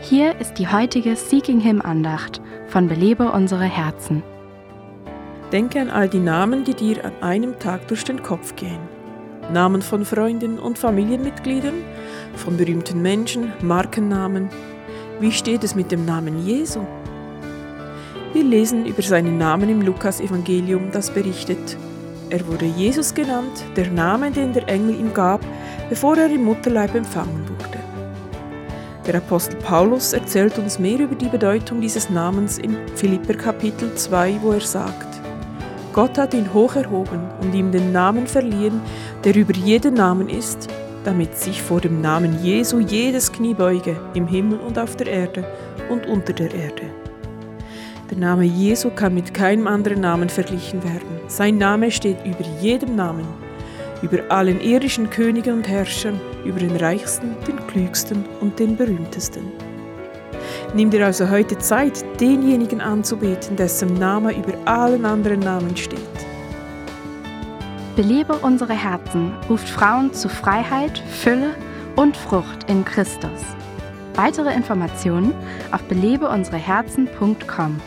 Hier ist die heutige Seeking Him Andacht von Belebe unsere Herzen. Denke an all die Namen, die dir an einem Tag durch den Kopf gehen. Namen von Freunden und Familienmitgliedern, von berühmten Menschen, Markennamen. Wie steht es mit dem Namen Jesu? Wir lesen über seinen Namen im Lukas-Evangelium, das berichtet. Er wurde Jesus genannt, der Name, den der Engel ihm gab, bevor er im Mutterleib empfangen. Der Apostel Paulus erzählt uns mehr über die Bedeutung dieses Namens in Philipper Kapitel 2, wo er sagt, Gott hat ihn hoch erhoben und ihm den Namen verliehen, der über jeden Namen ist, damit sich vor dem Namen Jesu jedes Knie beuge, im Himmel und auf der Erde und unter der Erde. Der Name Jesu kann mit keinem anderen Namen verglichen werden. Sein Name steht über jedem Namen über allen irdischen Königen und Herrschern, über den Reichsten, den Klügsten und den Berühmtesten. Nimm dir also heute Zeit, denjenigen anzubeten, dessen Name über allen anderen Namen steht. Belebe unsere Herzen ruft Frauen zu Freiheit, Fülle und Frucht in Christus. Weitere Informationen auf belebeunsereherzen.com.